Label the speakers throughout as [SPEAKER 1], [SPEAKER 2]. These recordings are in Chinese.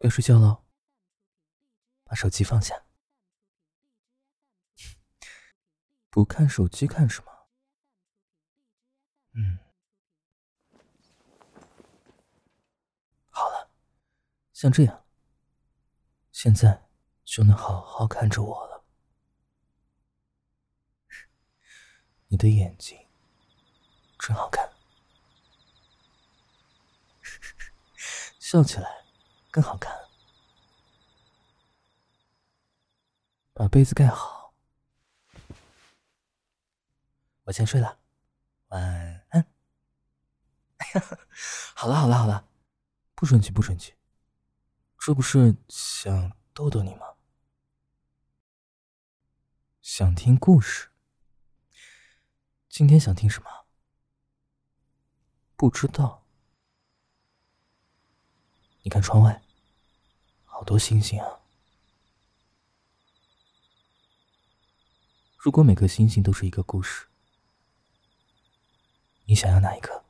[SPEAKER 1] 要睡觉了，把手机放下。不看手机看什么？嗯，好了，像这样，现在就能好好看着我了。你的眼睛真好看，笑起来更好看。把被子盖好，我先睡了。晚安。好了好了好了，不生气不生气，这不是想逗逗你吗？想听故事？今天想听什么？不知道。你看窗外，好多星星啊。如果每颗星星都是一个故事。你想要哪一个？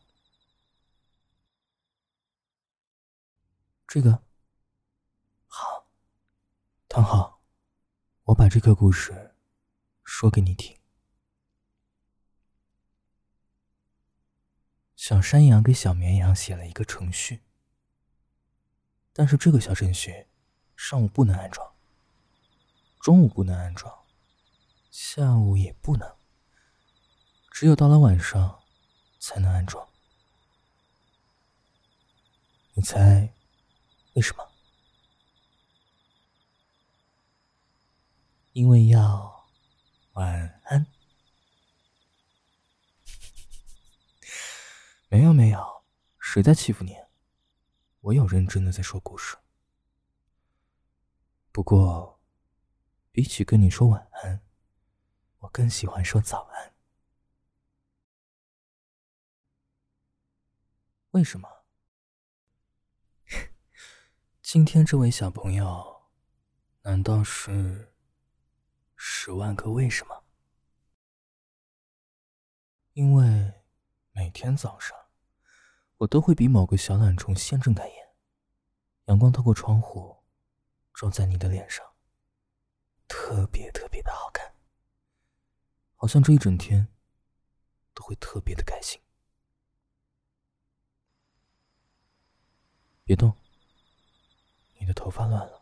[SPEAKER 1] 这个好，躺好，我把这个故事说给你听。小山羊给小绵羊写了一个程序，但是这个小程序上午不能安装，中午不能安装，下午也不能，只有到了晚上。才能安装，你猜为什么？因为要晚安。没有没有，谁在欺负你？我有认真的在说故事。不过，比起跟你说晚安，我更喜欢说早安。为什么？今天这位小朋友，难道是十万个为什么？因为每天早上，我都会比某个小懒虫先睁开眼，阳光透过窗户，照在你的脸上，特别特别的好看，好像这一整天都会特别的开心。别动，你的头发乱了。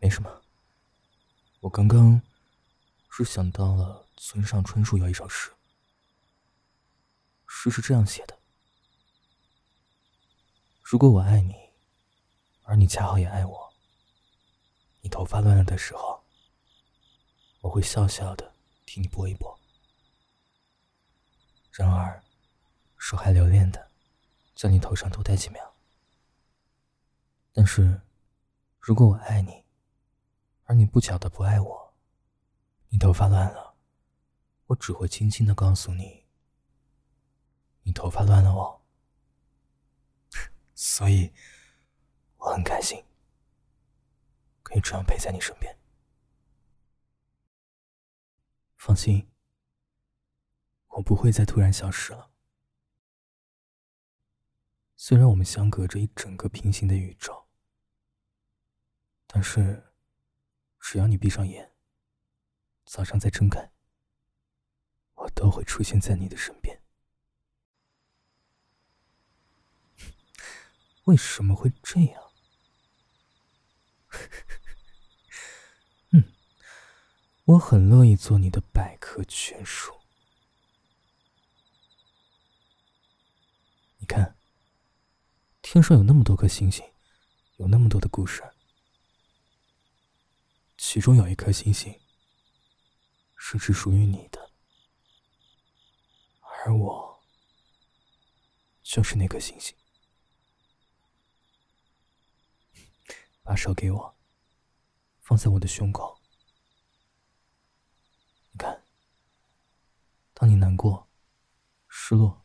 [SPEAKER 1] 没什么，我刚刚是想到了村上春树有一首诗，诗是这样写的：如果我爱你，而你恰好也爱我，你头发乱了的时候，我会笑笑的替你拨一拨。然而，手还留恋的，在你头上多待几秒。但是，如果我爱你，而你不巧的不爱我，你头发乱了，我只会轻轻的告诉你，你头发乱了哦。所以，我很开心，可以这样陪在你身边。放心。我不会再突然消失了。虽然我们相隔着一整个平行的宇宙，但是只要你闭上眼，早上再睁开，都会出现在你的身边。为什么会这样？嗯，我很乐意做你的百科全书。你看，天上有那么多颗星星，有那么多的故事，其中有一颗星星是只属于你的，而我就是那颗星星。把手给我，放在我的胸口。你看，当你难过、失落。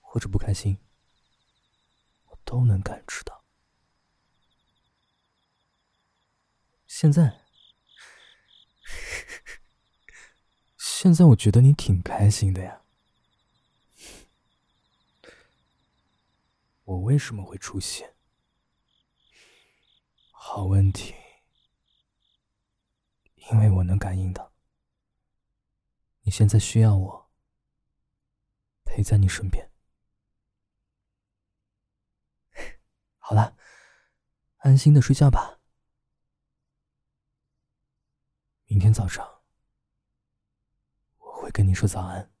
[SPEAKER 1] 或者不开心，我都能感知到。现在，现在我觉得你挺开心的呀。我为什么会出现？好问题，因为我能感应到你现在需要我陪在你身边。好了，安心的睡觉吧。明天早上我会跟你说早安。